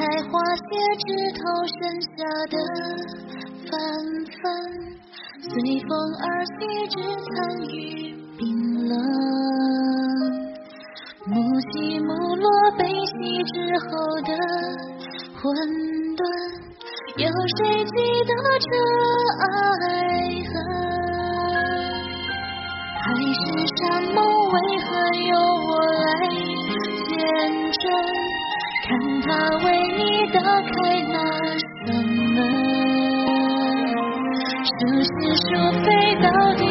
花谢枝头剩下的纷纷，随风而去，只残余冰冷。木起木落，悲喜之后的混沌，有谁记得这爱恨？海誓山盟，为何由我来见证？看他为你打开那扇门，孰是孰非，到底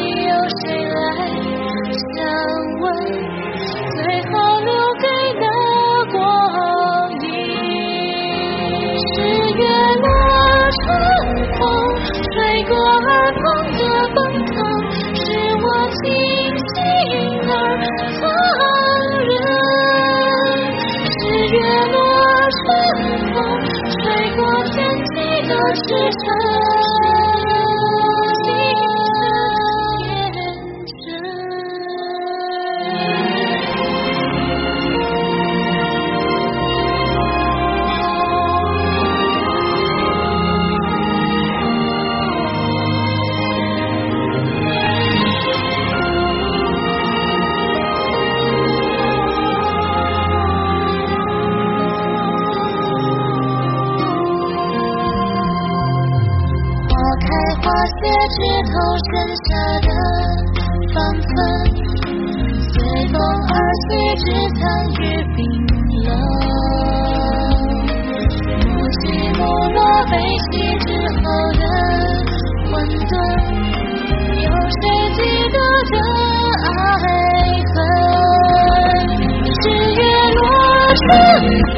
际的花谢。枝头剩下的芳寸，随风而息，只残余冰冷。木起木落，悲喜之后的混沌，有谁记得这爱恨？是月落春风，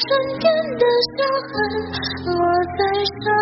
纯真的笑痕落在手。